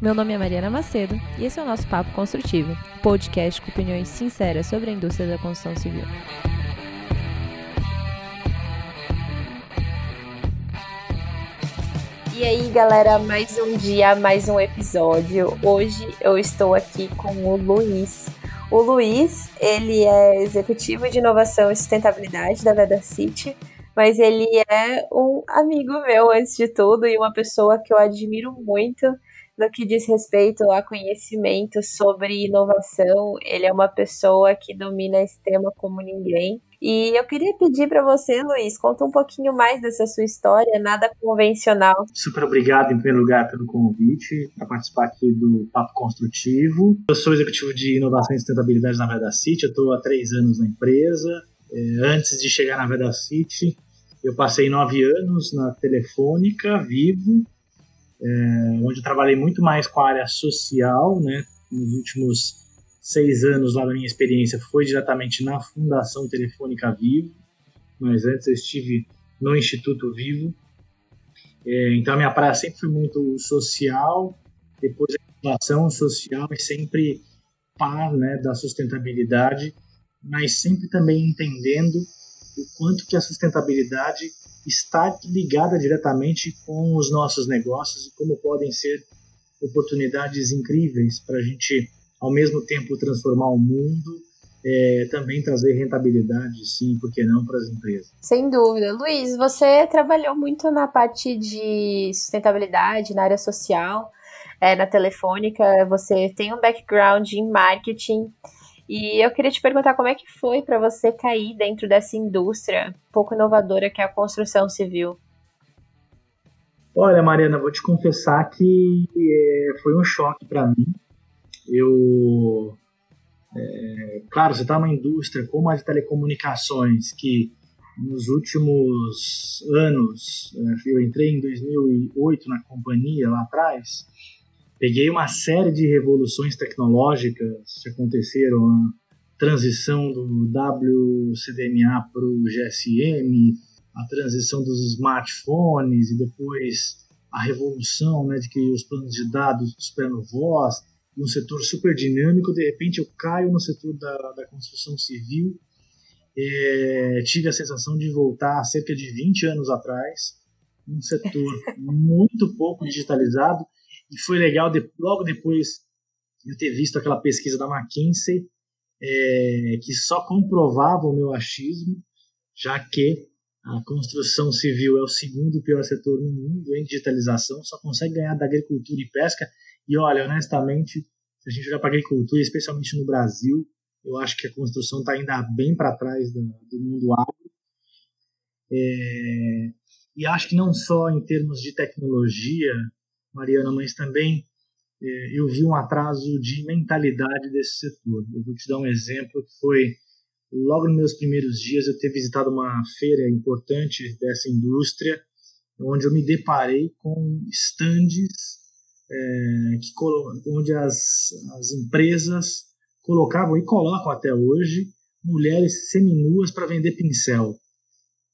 Meu nome é Mariana Macedo e esse é o nosso Papo Construtivo, podcast com opiniões sinceras sobre a indústria da construção civil. E aí, galera, mais um dia, mais um episódio. Hoje eu estou aqui com o Luiz. O Luiz, ele é executivo de inovação e sustentabilidade da Veda City, mas ele é um amigo meu antes de tudo e uma pessoa que eu admiro muito no que diz respeito a conhecimento sobre inovação. Ele é uma pessoa que domina esse tema como ninguém. E eu queria pedir para você, Luiz, conta um pouquinho mais dessa sua história, nada convencional. Super obrigado, em primeiro lugar, pelo convite para participar aqui do Papo Construtivo. Eu sou executivo de inovação e sustentabilidade na Veda City, eu estou há três anos na empresa. É, antes de chegar na Veda City, eu passei nove anos na Telefônica, Vivo, é, onde eu trabalhei muito mais com a área social, né? Nos últimos seis anos lá da minha experiência foi diretamente na Fundação Telefônica Vivo, mas antes eu estive no Instituto Vivo. É, então a minha praia sempre foi muito social, depois a inovação social e sempre par né, da sustentabilidade, mas sempre também entendendo o quanto que a sustentabilidade está ligada diretamente com os nossos negócios e como podem ser oportunidades incríveis para a gente, ao mesmo tempo, transformar o mundo, é, também trazer rentabilidade, sim, por que não, para as empresas. Sem dúvida. Luiz, você trabalhou muito na parte de sustentabilidade, na área social, é, na telefônica, você tem um background em marketing. E eu queria te perguntar como é que foi para você cair dentro dessa indústria pouco inovadora que é a construção civil. Olha, Mariana, vou te confessar que é, foi um choque para mim. Eu, é, claro, você está numa indústria como a de telecomunicações que nos últimos anos, é, eu entrei em 2008 na companhia lá atrás, Peguei uma série de revoluções tecnológicas que aconteceram, a transição do WCDMA para o GSM, a transição dos smartphones e depois a revolução né, de que os planos de dados superam voz, um setor super dinâmico, de repente eu caio no setor da, da construção civil, é, tive a sensação de voltar cerca de 20 anos atrás, um setor muito pouco digitalizado, e foi legal, de, logo depois eu ter visto aquela pesquisa da McKinsey, é, que só comprovava o meu achismo, já que a construção civil é o segundo pior setor no mundo em digitalização, só consegue ganhar da agricultura e pesca. E olha, honestamente, se a gente olhar para a agricultura, especialmente no Brasil, eu acho que a construção está ainda bem para trás do, do, mundo agro. É, e acho que não só em termos de tecnologia, Mariana, mas também é, eu vi um atraso de mentalidade desse setor. Eu vou te dar um exemplo que foi logo nos meus primeiros dias eu ter visitado uma feira importante dessa indústria, onde eu me deparei com estandes é, que, onde as, as empresas colocavam e colocam até hoje mulheres seminuas para vender pincel.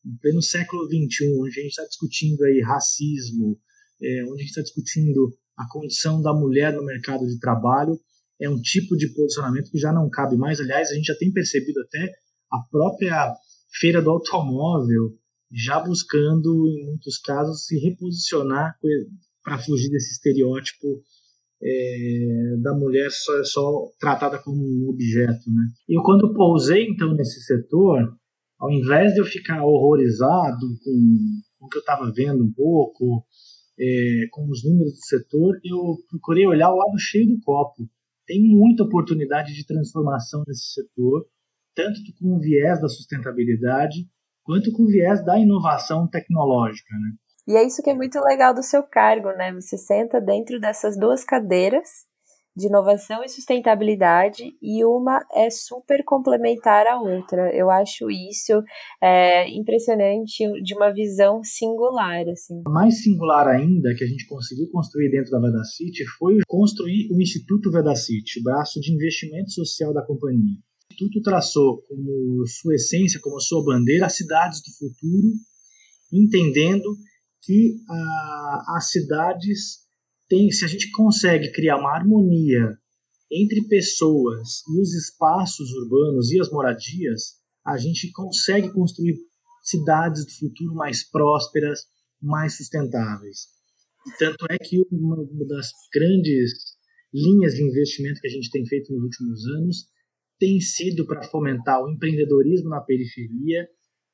Em pleno século XXI, onde a gente está discutindo aí racismo, é, onde a gente está discutindo a condição da mulher no mercado de trabalho, é um tipo de posicionamento que já não cabe mais. Aliás, a gente já tem percebido até a própria feira do automóvel já buscando, em muitos casos, se reposicionar para fugir desse estereótipo é, da mulher só, só tratada como um objeto. Né? Eu, quando pousei, então, nesse setor, ao invés de eu ficar horrorizado com, com o que eu estava vendo um pouco, é, com os números do setor, eu procurei olhar o lado cheio do copo. Tem muita oportunidade de transformação nesse setor, tanto com o viés da sustentabilidade, quanto com o viés da inovação tecnológica. Né? E é isso que é muito legal do seu cargo, né? Você senta dentro dessas duas cadeiras de inovação e sustentabilidade e uma é super complementar à outra. Eu acho isso é, impressionante de uma visão singular. Assim. Mais singular ainda que a gente conseguiu construir dentro da Vedacity foi construir o Instituto Vedacity, braço de investimento social da companhia. O Instituto traçou como sua essência, como sua bandeira, as cidades do futuro, entendendo que ah, as cidades tem, se a gente consegue criar uma harmonia entre pessoas e os espaços urbanos e as moradias, a gente consegue construir cidades do futuro mais prósperas, mais sustentáveis. Tanto é que uma das grandes linhas de investimento que a gente tem feito nos últimos anos tem sido para fomentar o empreendedorismo na periferia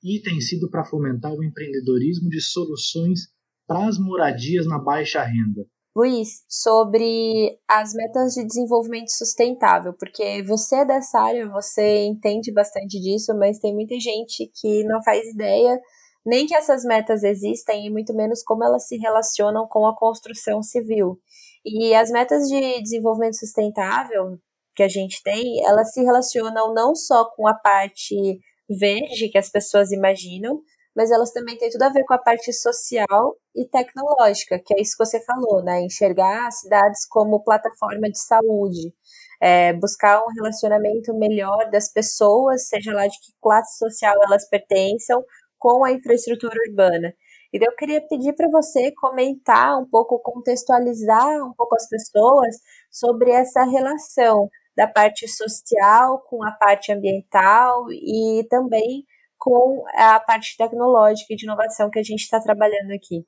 e tem sido para fomentar o empreendedorismo de soluções para as moradias na baixa renda. Luiz, sobre as metas de desenvolvimento sustentável, porque você é dessa área, você entende bastante disso, mas tem muita gente que não faz ideia nem que essas metas existem e muito menos como elas se relacionam com a construção civil. E as metas de desenvolvimento sustentável que a gente tem, elas se relacionam não só com a parte verde que as pessoas imaginam, mas elas também têm tudo a ver com a parte social e tecnológica, que é isso que você falou, né? Enxergar as cidades como plataforma de saúde, é, buscar um relacionamento melhor das pessoas, seja lá de que classe social elas pertençam, com a infraestrutura urbana. Então, eu queria pedir para você comentar um pouco, contextualizar um pouco as pessoas sobre essa relação da parte social com a parte ambiental e também com a parte tecnológica e de inovação que a gente está trabalhando aqui.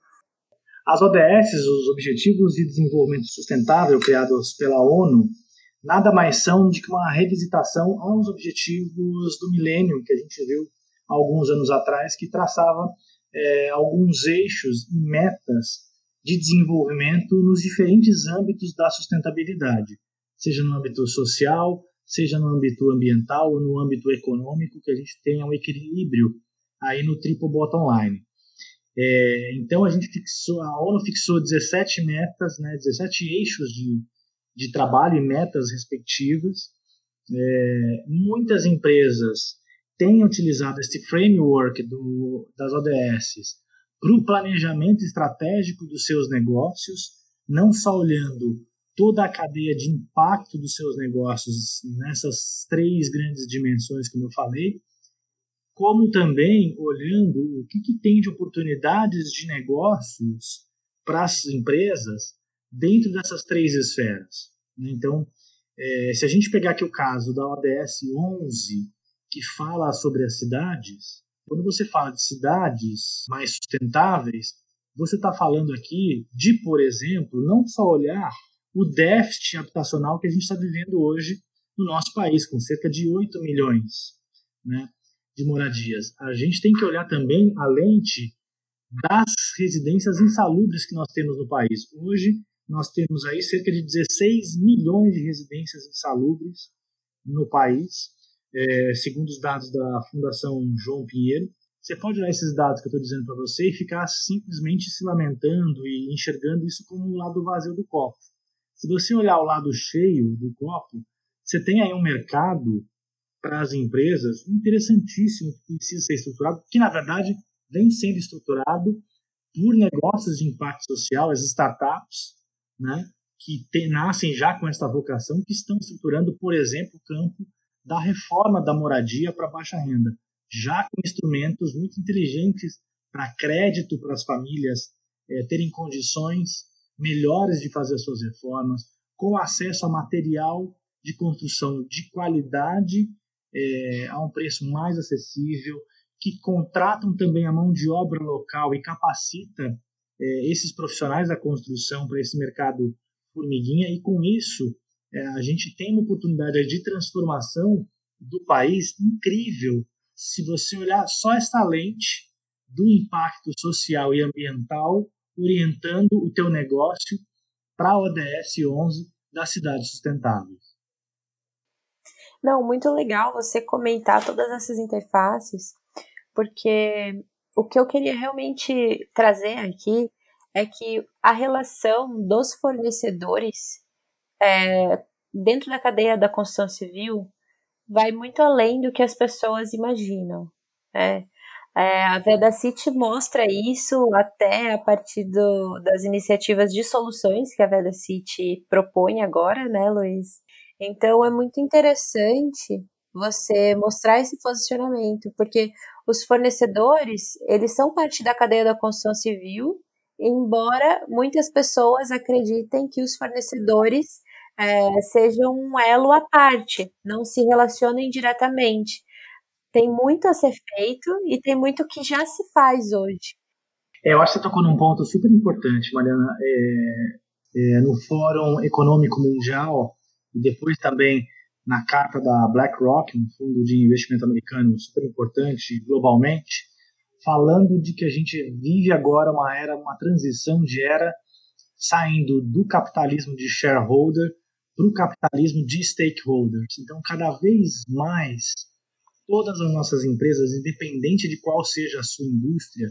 As ODS, os Objetivos de Desenvolvimento Sustentável criados pela ONU, nada mais são do que uma revisitação aos objetivos do milênio que a gente viu alguns anos atrás, que traçava é, alguns eixos e metas de desenvolvimento nos diferentes âmbitos da sustentabilidade, seja no âmbito social, seja no âmbito ambiental ou no âmbito econômico, que a gente tenha um equilíbrio aí no triple bottom line. É, então a gente fixou, a ONU fixou 17 metas, né, 17 eixos de, de trabalho e metas respectivas. É, muitas empresas têm utilizado este framework do, das ODS para o planejamento estratégico dos seus negócios, não só olhando toda a cadeia de impacto dos seus negócios nessas três grandes dimensões, como eu falei, como também olhando o que, que tem de oportunidades de negócios para as empresas dentro dessas três esferas. Então, é, se a gente pegar aqui o caso da ODS 11, que fala sobre as cidades, quando você fala de cidades mais sustentáveis, você está falando aqui de, por exemplo, não só olhar o déficit habitacional que a gente está vivendo hoje no nosso país, com cerca de 8 milhões né, de moradias. A gente tem que olhar também a lente das residências insalubres que nós temos no país. Hoje, nós temos aí cerca de 16 milhões de residências insalubres no país é, segundo os dados da Fundação João Pinheiro. Você pode olhar esses dados que eu estou dizendo para você e ficar simplesmente se lamentando e enxergando isso como o lado vazio do copo. Se você olhar o lado cheio do copo, você tem aí um mercado para as empresas interessantíssimo que precisa ser estruturado, que na verdade vem sendo estruturado por negócios de impacto social, as startups, né, que nascem já com esta vocação, que estão estruturando, por exemplo, o campo da reforma da moradia para baixa renda, já com instrumentos muito inteligentes para crédito para as famílias é, terem condições melhores de fazer suas reformas, com acesso a material de construção de qualidade é, a um preço mais acessível, que contratam também a mão de obra local e capacita é, esses profissionais da construção para esse mercado formiguinha. E com isso é, a gente tem uma oportunidade de transformação do país incrível. Se você olhar só essa lente do impacto social e ambiental orientando o teu negócio para a ODS 11 das cidades sustentáveis. Não, muito legal você comentar todas essas interfaces, porque o que eu queria realmente trazer aqui é que a relação dos fornecedores é, dentro da cadeia da construção civil vai muito além do que as pessoas imaginam. Né? É, a Veda City mostra isso até a partir do, das iniciativas de soluções que a Veda City propõe agora, né, Luiz? Então é muito interessante você mostrar esse posicionamento, porque os fornecedores, eles são parte da cadeia da construção civil embora muitas pessoas acreditem que os fornecedores é, sejam um elo à parte, não se relacionem diretamente. Tem muito a ser feito e tem muito que já se faz hoje. É, eu acho que você tocou num ponto super importante, Mariana. É, é, no Fórum Econômico Mundial e depois também na carta da BlackRock, um fundo de investimento americano super importante globalmente, falando de que a gente vive agora uma era, uma transição de era saindo do capitalismo de shareholder para o capitalismo de stakeholders. Então, cada vez mais, todas as nossas empresas, independente de qual seja a sua indústria,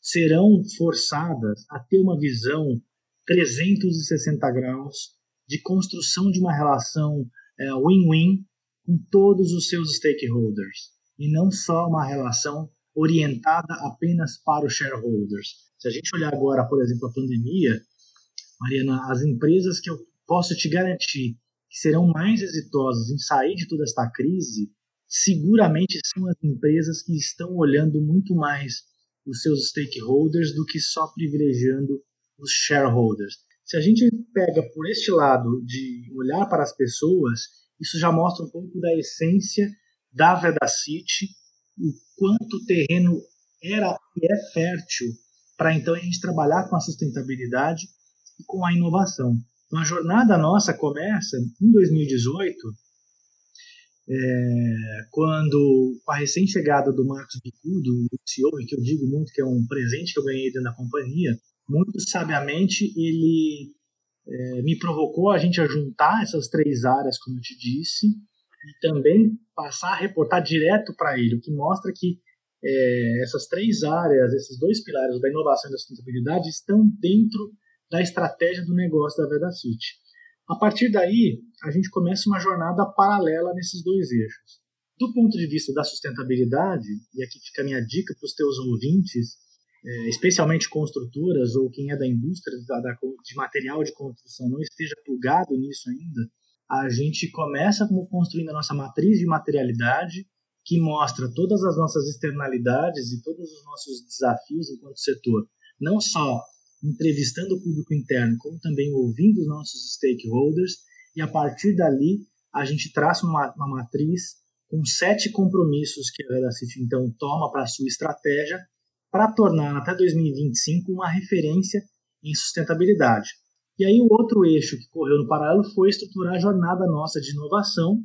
serão forçadas a ter uma visão 360 graus de construção de uma relação é, win-win é, com todos os seus stakeholders e não só uma relação orientada apenas para os shareholders. Se a gente olhar agora, por exemplo, a pandemia, Mariana, as empresas que eu posso te garantir que serão mais exitosas em sair de toda esta crise, seguramente são as empresas que estão olhando muito mais os seus stakeholders do que só privilegiando os shareholders. Se a gente pega por este lado de olhar para as pessoas, isso já mostra um pouco da essência da Vedacity, o quanto o terreno era e é fértil para então a gente trabalhar com a sustentabilidade e com a inovação. Então a jornada nossa começa em 2018, é, quando com a recém-chegada do Marcos Bicudo, o CEO, e que eu digo muito que é um presente que eu ganhei dentro da companhia, muito sabiamente ele é, me provocou a gente a juntar essas três áreas, como eu te disse, e também passar a reportar direto para ele, o que mostra que é, essas três áreas, esses dois pilares da inovação e da sustentabilidade estão dentro da estratégia do negócio da Vedacity. A partir daí, a gente começa uma jornada paralela nesses dois eixos. Do ponto de vista da sustentabilidade, e aqui fica a minha dica para os teus ouvintes, é, especialmente construtoras ou quem é da indústria de material de construção não esteja plugado nisso ainda, a gente começa como construindo a nossa matriz de materialidade, que mostra todas as nossas externalidades e todos os nossos desafios enquanto setor, não só entrevistando o público interno, como também ouvindo os nossos stakeholders, e a partir dali a gente traça uma, uma matriz com sete compromissos que a Velocity então toma para a sua estratégia para tornar até 2025 uma referência em sustentabilidade. E aí o outro eixo que correu no paralelo foi estruturar a jornada nossa de inovação,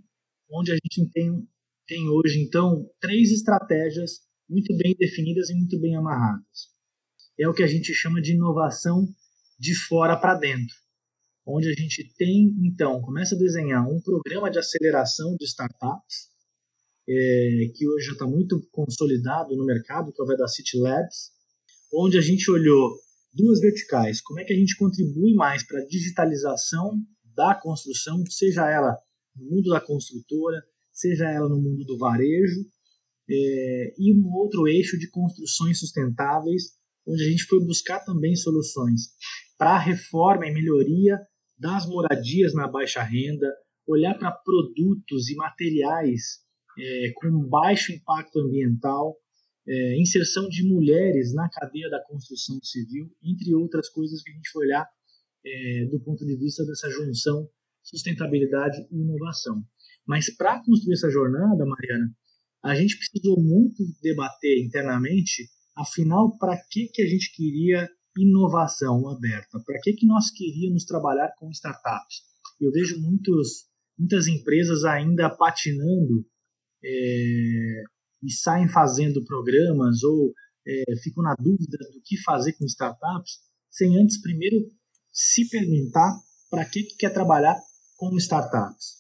onde a gente tem, tem hoje então três estratégias muito bem definidas e muito bem amarradas. É o que a gente chama de inovação de fora para dentro, onde a gente tem então começa a desenhar um programa de aceleração de startups é, que hoje já está muito consolidado no mercado, que é o Vedacity Labs, onde a gente olhou duas verticais, como é que a gente contribui mais para a digitalização da construção, seja ela no mundo da construtora, seja ela no mundo do varejo, é, e um outro eixo de construções sustentáveis, onde a gente foi buscar também soluções para reforma e melhoria das moradias na baixa renda, olhar para produtos e materiais é, com baixo impacto ambiental, é, inserção de mulheres na cadeia da construção civil, entre outras coisas que a gente foi olhar é, do ponto de vista dessa junção sustentabilidade e inovação. Mas para construir essa jornada, Mariana, a gente precisou muito debater internamente, afinal, para que, que a gente queria inovação aberta? Para que, que nós queríamos trabalhar com startups? Eu vejo muitos, muitas empresas ainda patinando é, e saem fazendo programas ou é, ficam na dúvida do que fazer com startups, sem antes primeiro se perguntar para que, que quer trabalhar com startups.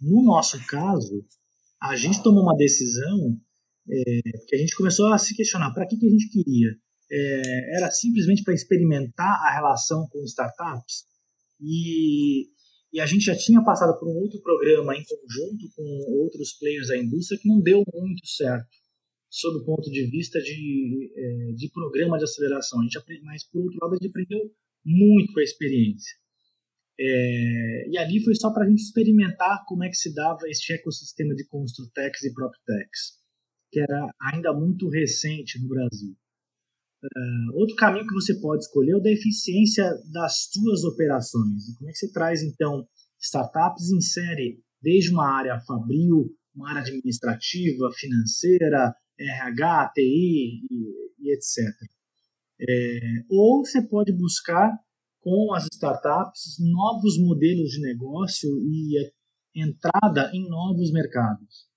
No nosso caso, a gente tomou uma decisão é, que a gente começou a se questionar para que, que a gente queria. É, era simplesmente para experimentar a relação com startups e e a gente já tinha passado por um outro programa em conjunto com outros players da indústria que não deu muito certo, sob o ponto de vista de, é, de programa de aceleração. A gente aprende, mas, por outro lado, a gente aprendeu muito com a experiência. É, e ali foi só para a gente experimentar como é que se dava este ecossistema de Construtex e PropTex, que era ainda muito recente no Brasil. Uh, outro caminho que você pode escolher é o da eficiência das suas operações. E como é que você traz, então, startups em série, desde uma área fabril, uma área administrativa, financeira, RH, TI e, e etc. É, ou você pode buscar com as startups novos modelos de negócio e entrada em novos mercados.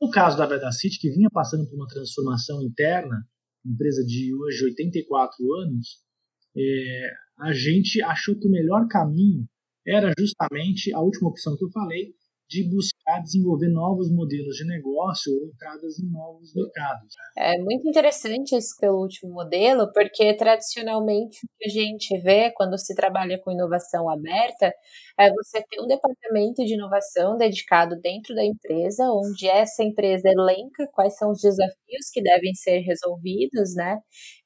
No caso da Vedacity, que vinha passando por uma transformação interna, empresa de hoje 84 anos, é, a gente achou que o melhor caminho era justamente a última opção que eu falei, de buscar desenvolver novos modelos de negócio ou entradas em novos mercados. É muito interessante esse pelo último modelo, porque tradicionalmente o que a gente vê quando se trabalha com inovação aberta é você ter um departamento de inovação dedicado dentro da empresa, onde essa empresa elenca quais são os desafios que devem ser resolvidos, né?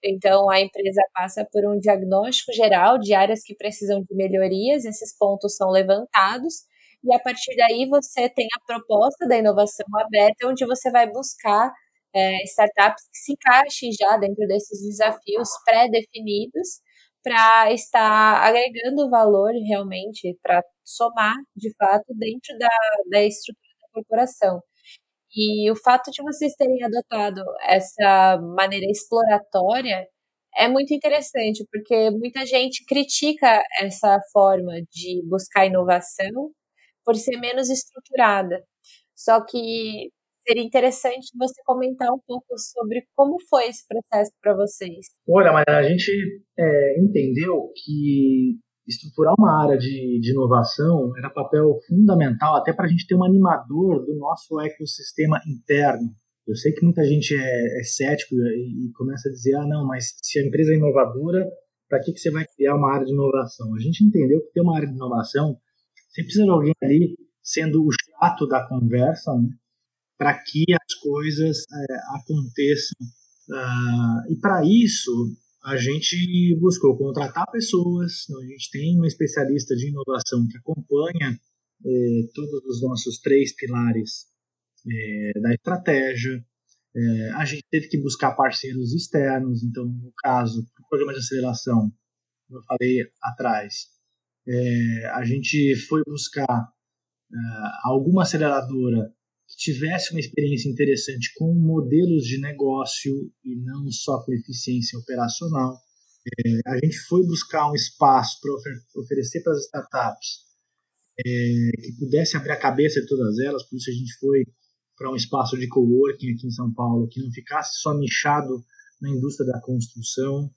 Então a empresa passa por um diagnóstico geral de áreas que precisam de melhorias, esses pontos são levantados e a partir daí você tem a proposta da inovação aberta, onde você vai buscar é, startups que se encaixem já dentro desses desafios pré-definidos para estar agregando valor realmente, para somar de fato dentro da, da estrutura da corporação. E o fato de vocês terem adotado essa maneira exploratória é muito interessante, porque muita gente critica essa forma de buscar inovação por ser menos estruturada. Só que seria interessante você comentar um pouco sobre como foi esse processo para vocês. Olha, mas a gente é, entendeu que estruturar uma área de, de inovação era papel fundamental até para a gente ter um animador do nosso ecossistema interno. Eu sei que muita gente é, é cético e, e, começa a dizer, ah, não, mas se a empresa é inovadora, para que, que você vai criar uma área de inovação? A gente entendeu que ter uma área de inovação você precisa de alguém ali sendo o chato da conversa, né? para que as coisas é, aconteçam. Uh, e para isso, a gente buscou contratar pessoas, então a gente tem uma especialista de inovação que acompanha é, todos os nossos três pilares é, da estratégia. A gente teve que buscar parceiros externos, então, no caso, o programa de aceleração, como eu falei atrás, é, a gente foi buscar é, alguma aceleradora que tivesse uma experiência interessante com modelos de negócio e não só com eficiência operacional. É, a gente foi buscar um espaço para ofer oferecer para as startups é, que pudesse abrir a cabeça de todas elas, por isso a gente foi para um espaço de coworking aqui em São Paulo que não ficasse só nichado na indústria da construção,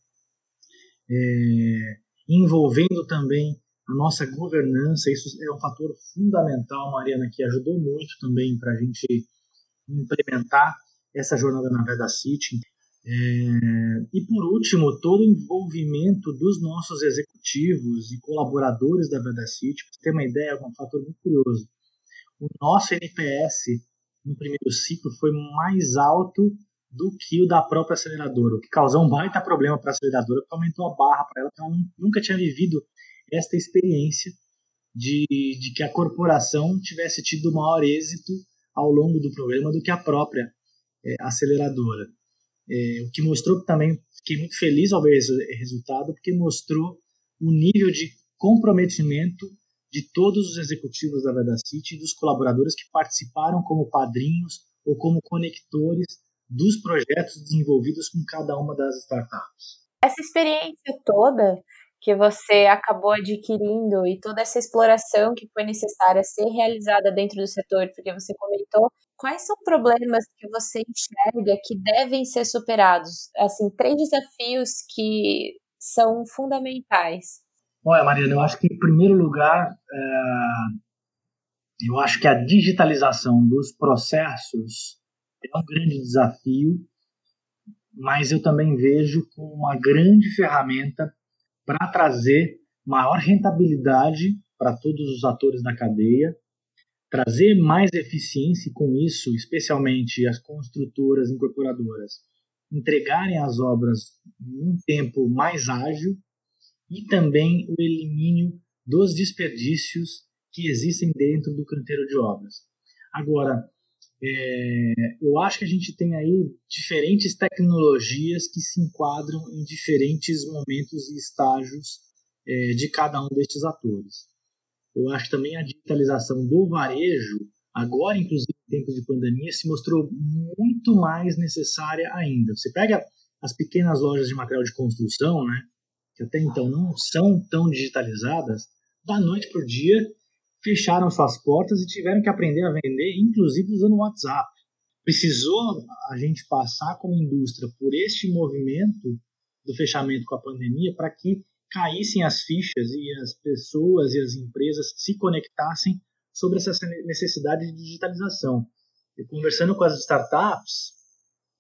é, envolvendo também a nossa governança, isso é um fator fundamental, Mariana, que ajudou muito também para a gente implementar essa jornada na Veda City. É, e por último, todo o envolvimento dos nossos executivos e colaboradores da Veda City. Para você ter uma ideia, é um fator muito curioso. O nosso NPS no primeiro ciclo foi mais alto do que o da própria aceleradora, o que causou um baita problema para a aceleradora, porque aumentou a barra para ela, porque ela nunca tinha vivido esta experiência de, de que a corporação tivesse tido maior êxito ao longo do programa do que a própria é, aceleradora. É, o que mostrou também fiquei muito feliz ao ver esse resultado, porque mostrou o nível de comprometimento de todos os executivos da Vedacity e dos colaboradores que participaram como padrinhos ou como conectores dos projetos desenvolvidos com cada uma das startups. Essa experiência toda que você acabou adquirindo e toda essa exploração que foi necessária ser realizada dentro do setor, porque você comentou, quais são problemas que você enxerga que devem ser superados? Assim, três desafios que são fundamentais. Olha, Mariana, eu acho que em primeiro lugar, é... eu acho que a digitalização dos processos é um grande desafio, mas eu também vejo como uma grande ferramenta para trazer maior rentabilidade para todos os atores da cadeia, trazer mais eficiência e com isso, especialmente as construtoras incorporadoras, entregarem as obras num tempo mais ágil e também o elimínio dos desperdícios que existem dentro do canteiro de obras. Agora, É, eu acho que a gente tem aí diferentes tecnologias que se enquadram em diferentes momentos e estágios é, de cada um destes atores. Eu acho também a digitalização do varejo, agora inclusive em tempos de pandemia, se mostrou muito mais necessária ainda. Você pega as pequenas lojas de material de construção, né, que até então não são tão digitalizadas, da noite para o dia fecharam suas portas e tiveram que aprender a vender, inclusive usando o WhatsApp. Precisou a gente passar como indústria por este movimento do fechamento com a pandemia para que caíssem as fichas e as pessoas e as empresas se conectassem sobre essa necessidade de digitalização. Conversando com as startups,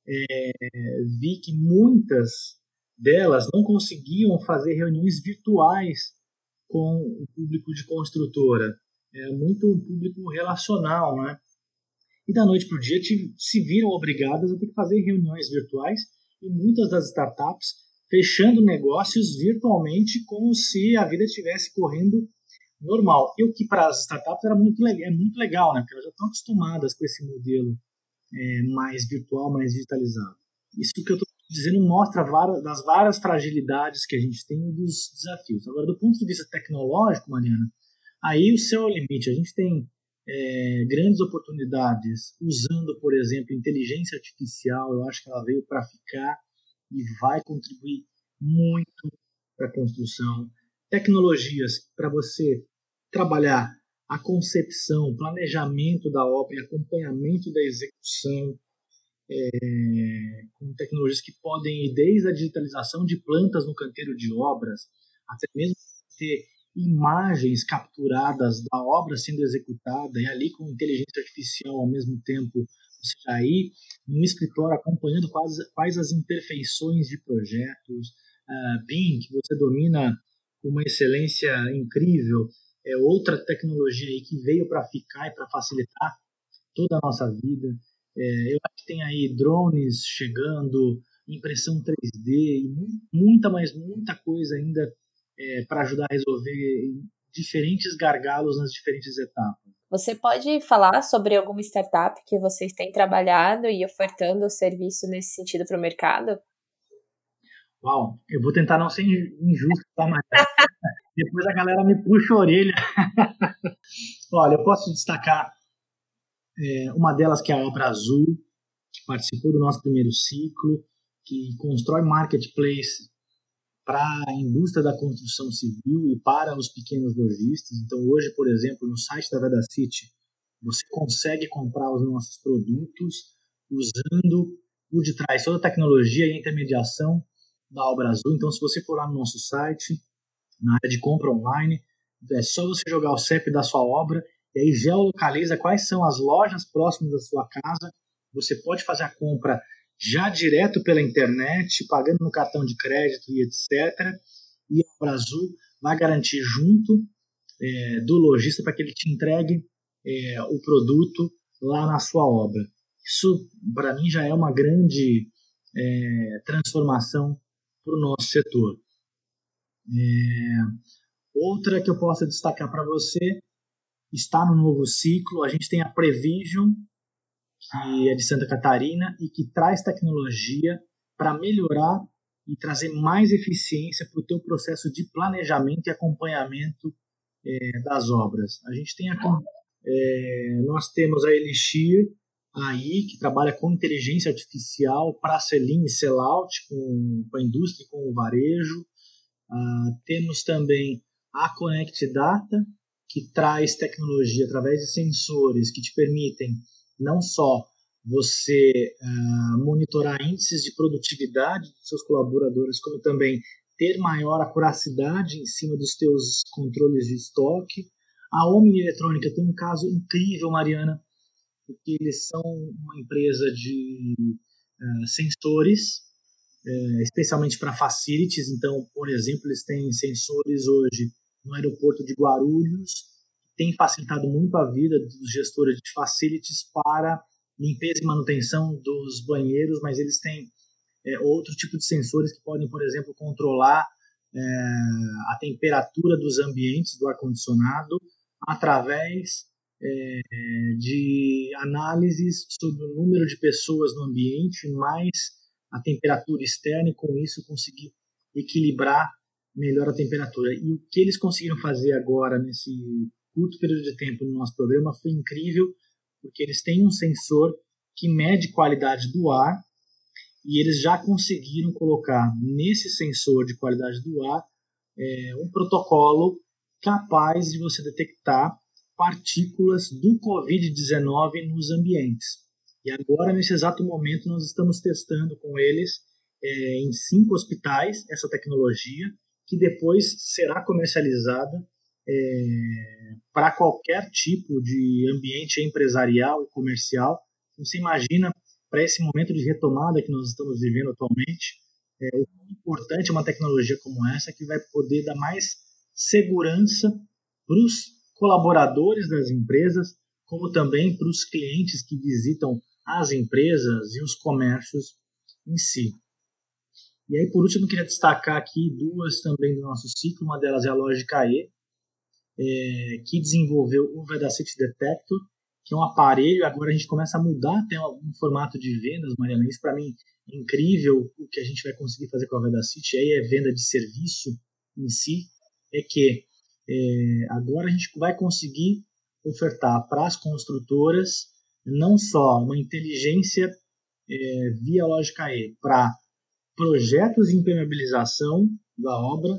é, vi que muitas delas não conseguiam fazer reuniões virtuais com o público de construtora. É muito um público relacional, né? E da noite para o dia se viram obrigadas a ter que fazer reuniões virtuais e muitas das startups fechando negócios virtualmente como se a vida estivesse correndo normal. E o que para as startups era muito, é muito legal, né? Porque elas já estão acostumadas com esse modelo é, mais virtual, mais digitalizado. Isso que eu estou dizendo mostra várias, das várias fragilidades que a gente tem dos desafios. Agora, do ponto de vista tecnológico, Mariana, aí o céu é o limite. A gente tem é, grandes oportunidades usando, por exemplo, inteligência artificial. Eu acho que ela veio para ficar e vai contribuir muito para a construção. Tecnologias para você trabalhar a concepção, planejamento da obra e acompanhamento da execução, é, com tecnologias que podem ir desde a digitalização de plantas no canteiro de obras, até mesmo ter imagens capturadas da obra sendo executada e ali com inteligência artificial ao mesmo tempo você já ir no escritório acompanhando quais, quais as imperfeições de projetos, uh, BIM, que você domina com uma excelência incrível, é outra tecnologia aí que veio para ficar e para facilitar toda a nossa vida. É, eu acho que tem aí drones chegando, impressão 3D e muita, mas muita coisa ainda é, para ajudar a resolver diferentes gargalos nas diferentes etapas. Você pode falar sobre alguma startup que vocês têm trabalhado e ofertando o serviço nesse sentido para o mercado? Uau, eu vou tentar não ser injusto, tá, mas depois a galera me puxa a orelha. Olha, eu posso destacar é, uma delas que é a Obra Azul, que participou do nosso primeiro ciclo, que constrói marketplace para a indústria da construção civil e para os pequenos lojistas. Então, hoje, por exemplo, no site da Veda City, você consegue comprar os nossos produtos usando por detrás toda a tecnologia e intermediação da Obra Azul. Então, se você for lá no nosso site, na área de compra online, é só você jogar o CEP da sua obra e aí geolocaliza quais são as lojas próximas da sua casa. Você pode fazer a compra já direto pela internet, pagando no cartão de crédito e etc. E a Obra Azul vai garantir junto é, do lojista para que ele te entregue é, o produto lá na sua obra. Isso, para mim, já é uma grande é, transformação para o nosso setor. É, outra que eu posso destacar para você está no novo ciclo. A gente tem a Prevision, que é de Santa Catarina e que traz tecnologia para melhorar e trazer mais eficiência para o teu processo de planejamento e acompanhamento é, das obras. A gente tem a, é, nós temos a Elixir aí que trabalha com inteligência artificial para sell-in e sell-out com, com, a indústria, com o varejo. Ah, temos também a Connect Data que traz tecnologia através de sensores que te permitem não só você uh, monitorar índices de produtividade dos seus colaboradores, como também ter maior acuracidade em cima dos teus controles de estoque. A Omni Eletrônica tem um caso incrível, Mariana, porque eles são uma empresa de uh, sensores, uh, especialmente para facilities. Então, por exemplo, eles têm sensores hoje no aeroporto de Guarulhos, tem facilitado muito a vida dos gestores de facilities para limpeza e manutenção dos banheiros, mas eles têm é, outro tipo de sensores que podem, por exemplo, controlar é, a temperatura dos ambientes do ar-condicionado através é, de análises sobre o número de pessoas no ambiente, mais a temperatura externa, e com isso conseguir equilibrar melhor a temperatura. E o que eles conseguiram fazer agora, nesse curto período de tempo no nosso programa, foi incrível, porque eles têm um sensor que mede qualidade do ar e eles já conseguiram colocar nesse sensor de qualidade do ar é, um protocolo capaz de você detectar partículas do Covid-19 nos ambientes. E agora, nesse exato momento, nós estamos testando com eles é, em cinco hospitais essa tecnologia, que depois será comercializada é, para qualquer tipo de ambiente empresarial e comercial. Você imagina, para esse momento de retomada que nós estamos vivendo atualmente, é, o importante uma tecnologia como essa que vai poder dar mais segurança para os colaboradores das empresas, como também para os clientes que visitam as empresas e os comércios em si. E aí, por último, queria destacar aqui duas também do nosso ciclo. Uma delas é a Lógica E, é, que desenvolveu o Vedacity Detector, que é um aparelho. Agora a gente começa a mudar até um formato de vendas, Mariana. Isso, para mim, é incrível o que a gente vai conseguir fazer com a Vedacity. Aí é venda de serviço em si. É que é, agora a gente vai conseguir ofertar para as construtoras não só uma inteligência é, via lógica E para projetos de impermeabilização da obra,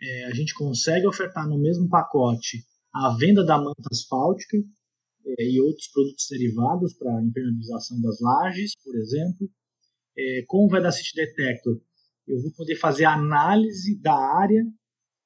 é, a gente consegue ofertar no mesmo pacote a venda da manta asfáltica é, e outros produtos derivados para impermeabilização das lajes, por exemplo. É, com o Vedacity Detector, eu vou poder fazer análise da área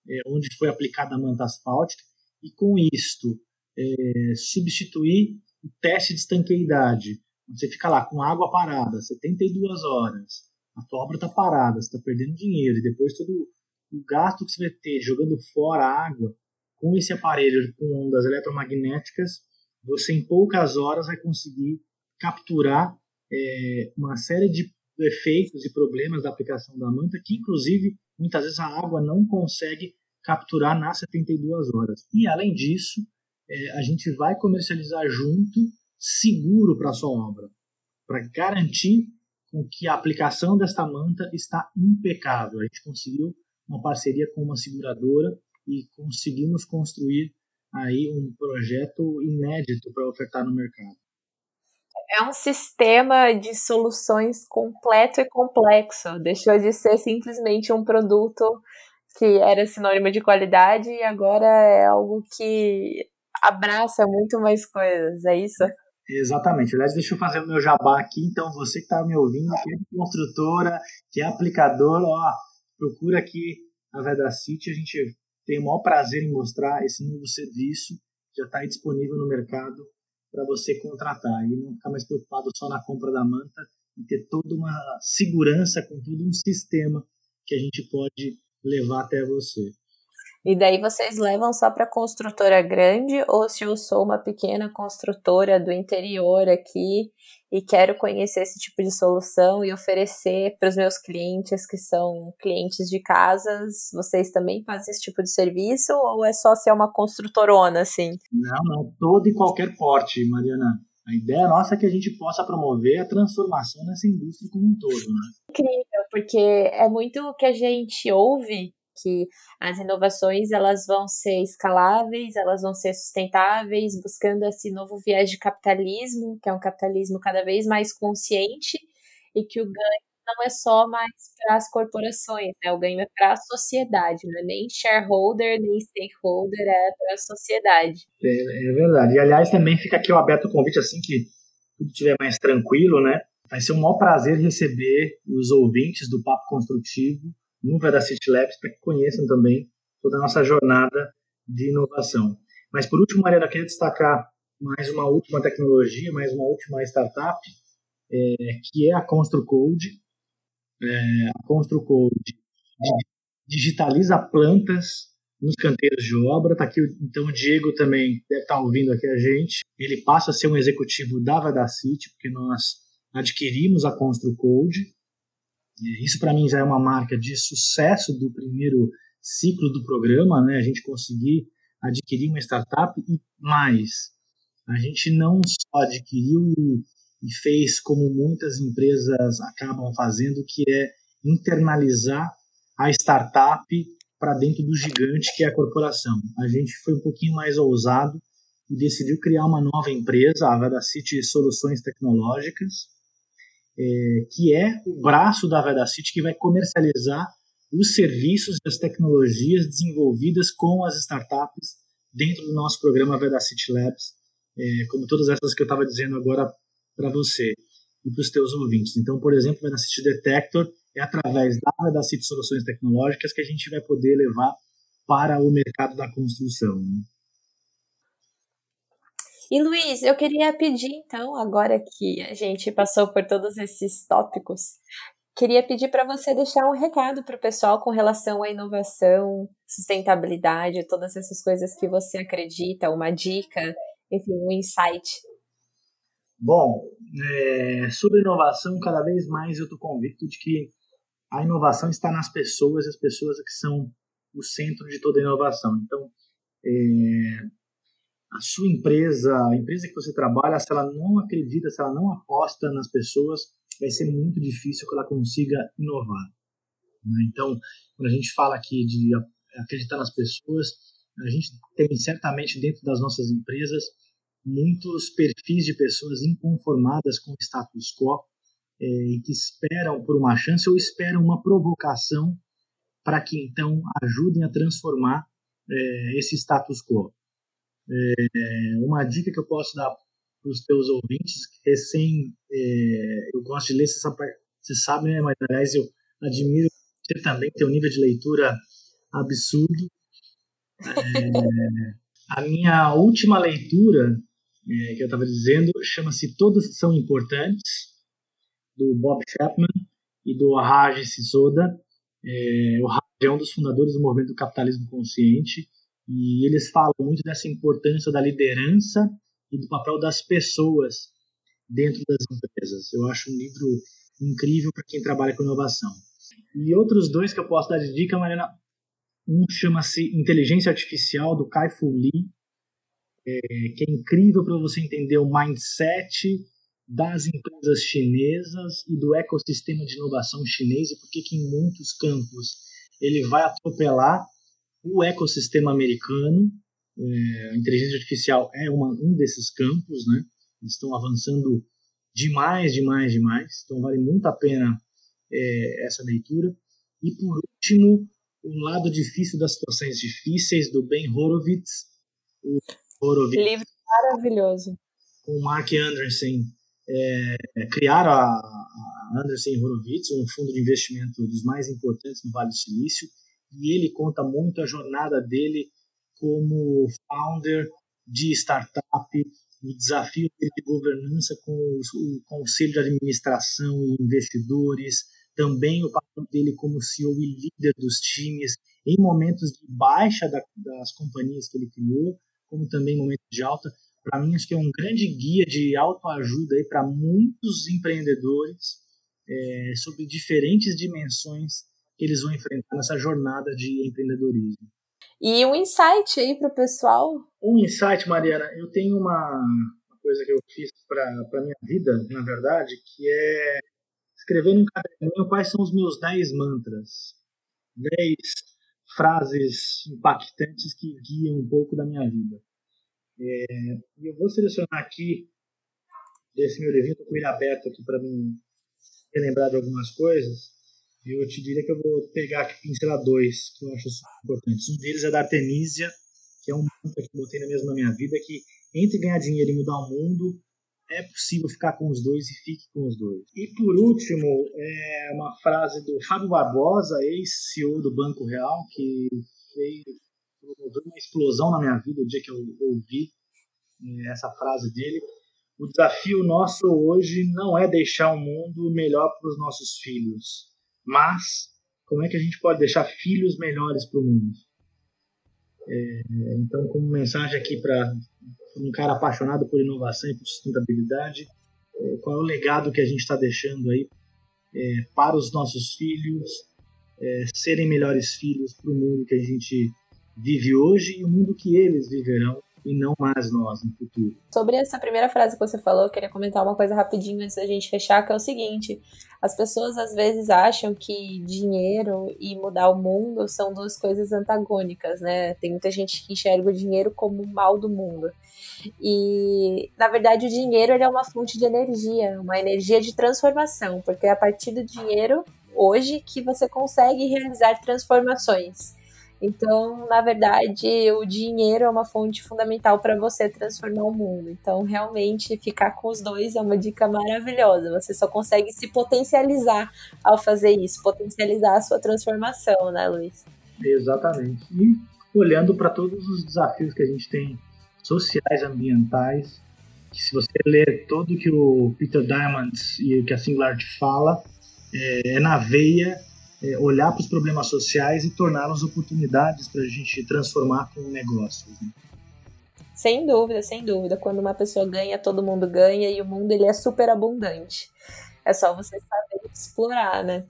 é, onde foi aplicada a manta asfáltica e com isto é, substituir o teste de estanqueidade. Você fica lá com água parada, 72 horas, a tua obra está parada, você está perdendo dinheiro, e depois todo o gasto que você vai ter jogando fora a água, com esse aparelho com ondas eletromagnéticas, você em poucas horas vai conseguir capturar é, uma série de efeitos e problemas da aplicação da manta, que inclusive muitas vezes a água não consegue capturar nas 72 horas. E além disso, é, a gente vai comercializar junto, seguro para sua obra, para garantir com que a aplicação desta manta está impecável. A gente conseguiu uma parceria com uma seguradora e conseguimos construir aí um projeto inédito para ofertar no mercado. É um sistema de soluções completo e complexo. Deixou de ser simplesmente um produto que era sinônimo de qualidade e agora é algo que abraça muito mais coisas, é isso? Exatamente. Aliás, deixa eu fazer o meu jabá aqui. Então, você que está me ouvindo, que é construtora, que é aplicador, ó, procura aqui a Vedacity. A gente tem o maior prazer em mostrar esse novo serviço. Já está disponível no mercado para você contratar e não ficar mais preocupado só na compra da manta e ter toda uma segurança com todo um sistema que a gente pode levar até você. E daí vocês levam só para construtora grande ou se eu sou uma pequena construtora do interior aqui e quero conhecer esse tipo de solução e oferecer para os meus clientes que são clientes de casas, vocês também fazem esse tipo de serviço ou é só ser uma construtorona assim? Não, não, todo e qualquer porte, Mariana. A ideia nossa é que a gente possa promover a transformação nessa indústria como um todo, né? Incrível, porque é muito o que a gente ouve que as inovações elas vão ser escaláveis, elas vão ser sustentáveis, buscando esse novo viés de capitalismo, que é um capitalismo cada vez mais consciente e que o ganho não é só mais para as corporações, né? O ganho é para a sociedade, não é nem shareholder, nem stakeholder, é para a sociedade. É, é, verdade. E aliás, também fica aqui o aberto convite assim que tudo estiver mais tranquilo, né? Vai ser um maior prazer receber os ouvintes do Papo Construtivo no Vedacity Labs para que conheçam também toda a nossa jornada de inovação. Mas por último, Mariana, eu queria destacar mais uma última tecnologia, mais uma última startup, é, que é a ConstruCode. É, a ConstruCode digitaliza plantas nos canteiros de obra. Tá aqui, então o Diego também deve estar tá ouvindo aqui a gente. Ele passa a ser um executivo da Vedacity, porque nós adquirimos a ConstruCode isso para mim já é uma marca de sucesso do primeiro ciclo do programa, né? A gente conseguir adquirir uma startup e mais A gente não só adquiriu e, e fez como muitas empresas acabam fazendo, que é internalizar a startup para dentro do gigante que é a corporação. A gente foi um pouquinho mais ousado e decidiu criar uma nova empresa, a Vedacity Soluções Tecnológicas, é, que é o braço da Vedacity que vai comercializar os serviços e as tecnologias desenvolvidas com as startups dentro do nosso programa Vedacity Labs, é, como todas essas que eu estava dizendo agora para você e para os teus ouvintes. Então, por exemplo, o Vedacity Detector é através da Vedacity Soluções Tecnológicas que a gente vai poder levar para o mercado da construção. Né? E Luiz, eu queria pedir então, agora que a gente passou por todos esses tópicos, queria pedir para você deixar um recado para o pessoal com relação à inovação, sustentabilidade, todas essas coisas que você acredita, uma dica, enfim, um insight. Bom, é, sobre inovação, cada vez mais eu estou convicto de que a inovação está nas pessoas, as pessoas é que são o centro de toda inovação. Então, é, a sua empresa, a empresa que você trabalha, se ela não acredita, se ela não aposta nas pessoas, vai ser muito difícil que ela consiga inovar. Né? Então, quando a gente fala aqui de acreditar nas pessoas, a gente tem certamente dentro das nossas empresas muitos perfis de pessoas inconformadas com o status quo é, e que esperam por uma chance ou esperam uma provocação para que então ajudem a transformar é, esse status quo. É, uma dica que eu posso dar para os teus ouvintes, recém, é, eu gosto de ler, você sabe, você sabe né, mas aliás eu admiro você também, teu nível de leitura absurdo. É, a minha última leitura, é, que eu estava dizendo, chama-se Todos São Importantes, do Bob Chapman e do Raj Sisoda. É, o Raj é um dos fundadores do movimento do capitalismo consciente e eles falam muito dessa importância da liderança e do papel das pessoas dentro das empresas. Eu acho um livro incrível para quem trabalha com inovação. E outros dois que eu posso dar de dica, Mariana, um chama-se Inteligência Artificial, do Kai-Fu Lee, é, que é incrível para você entender o mindset das empresas chinesas e do ecossistema de inovação chinês e por que em muitos campos ele vai atropelar o ecossistema americano. É, a inteligência artificial é uma, um desses campos, né? Eles estão avançando demais, demais, demais. Então vale muito a pena é, essa leitura. E por último, o lado difícil das situações difíceis do Ben Horowitz. O Horowitz Livro maravilhoso. Com Mark Anderson. É, criaram a, a Anderson Horowitz, um fundo de investimento dos mais importantes no Vale do Silício e ele conta muito a jornada dele como founder de startup, o desafio de governança com o conselho de administração e investidores, também o papel dele como CEO e líder dos times em momentos de baixa da, das companhias que ele criou, como também momentos de alta. Para mim, acho que é um grande guia de autoajuda para muitos empreendedores é, sobre diferentes dimensões que eles vão enfrentar nessa jornada de empreendedorismo. E um insight aí para o pessoal? Um insight, Mariana, eu tenho uma, coisa que eu fiz para a minha vida, na verdade, que é escrever num caderninho quais são os meus 10 mantras, 10 frases impactantes que guiam um pouco da minha vida. É, e eu vou selecionar aqui desse meu livro, com ele aberto aqui para mim relembrar de algumas coisas eu te diria que eu vou pegar aqui pincelar dois que eu acho importantes. Um deles é da Artemisia, que é um mantra que eu botei mesmo na minha vida, que entre ganhar dinheiro e mudar o mundo, é possível ficar com os dois e fique com os dois. E por último, é uma frase do Fábio Barbosa, ex-CEO do Banco Real, que veio promover uma explosão na minha vida o dia que eu ouvi é, essa frase dele. O desafio nosso hoje não é deixar o mundo melhor para os nossos filhos, mas como é que a gente pode deixar filhos melhores para o mundo? É, então, como mensagem aqui para um cara apaixonado por inovação e por sustentabilidade, é, qual é o legado que a gente está deixando aí é, para os nossos filhos é, serem melhores filhos para o mundo que a gente vive hoje e o mundo que eles viverão e não mais nós no futuro. Sobre essa primeira frase que você falou, eu queria comentar uma coisa rapidinho antes da gente fechar, que é o seguinte: as pessoas às vezes acham que dinheiro e mudar o mundo são duas coisas antagônicas, né? Tem muita gente que enxerga o dinheiro como o mal do mundo. E, na verdade, o dinheiro é uma fonte de energia, uma energia de transformação, porque é a partir do dinheiro, hoje, que você consegue realizar transformações. Então, na verdade, o dinheiro é uma fonte fundamental para você transformar o mundo. Então, realmente, ficar com os dois é uma dica maravilhosa. Você só consegue se potencializar ao fazer isso, potencializar a sua transformação, né, Luiz? Exatamente. E olhando para todos os desafios que a gente tem sociais, ambientais, que se você ler tudo que o Peter Diamond e que a Singularity fala, é, é na veia é, olhar para os problemas sociais e torná-los oportunidades para a gente transformar com negócios. Né? Sem dúvida, sem dúvida. Quando uma pessoa ganha, todo mundo ganha e o mundo ele é super abundante. É só você saber explorar, né?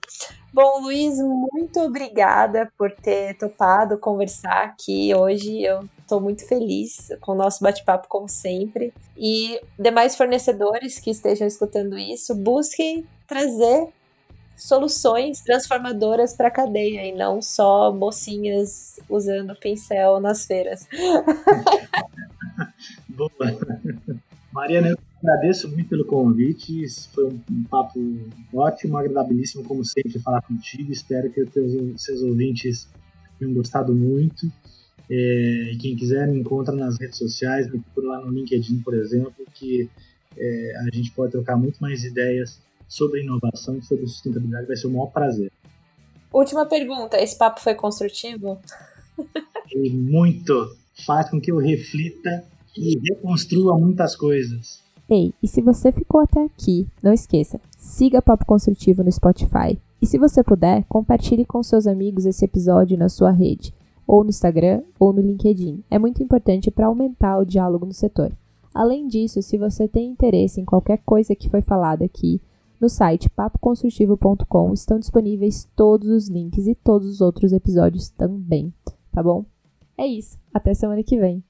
Bom, Luiz, muito obrigada por ter topado conversar aqui hoje. Eu estou muito feliz com o nosso bate-papo, como sempre. E demais fornecedores que estejam escutando isso, busquem trazer soluções transformadoras para a cadeia e não só mocinhas usando pincel nas feiras. Boa. Mariana, eu agradeço muito pelo convite. Foi um, um, papo ótimo, agradabilíssimo, como sempre, falar contigo. Espero que os seus ouvintes tenham gostado muito. É, quem quiser me encontra nas redes sociais, me procura lá no LinkedIn, por exemplo, que é, a gente pode trocar muito mais ideias sobre inovação e sobre sustentabilidade, vai ser o maior prazer. Última pergunta: esse papo foi construtivo? E muito. Faz com que eu reflita e reconstrua muitas coisas. Ei, e se você ficou até aqui, não esqueça, siga Papo Construtivo no Spotify. E se você puder, compartilhe com seus amigos esse episódio na sua rede, ou no Instagram, ou no LinkedIn. É muito importante para aumentar o diálogo no setor. Além disso, se você tem interesse em qualquer coisa que foi falada aqui, no site papoconstrutivo.com estão disponíveis todos os links e todos os outros episódios também, tá bom? É isso, até semana que vem.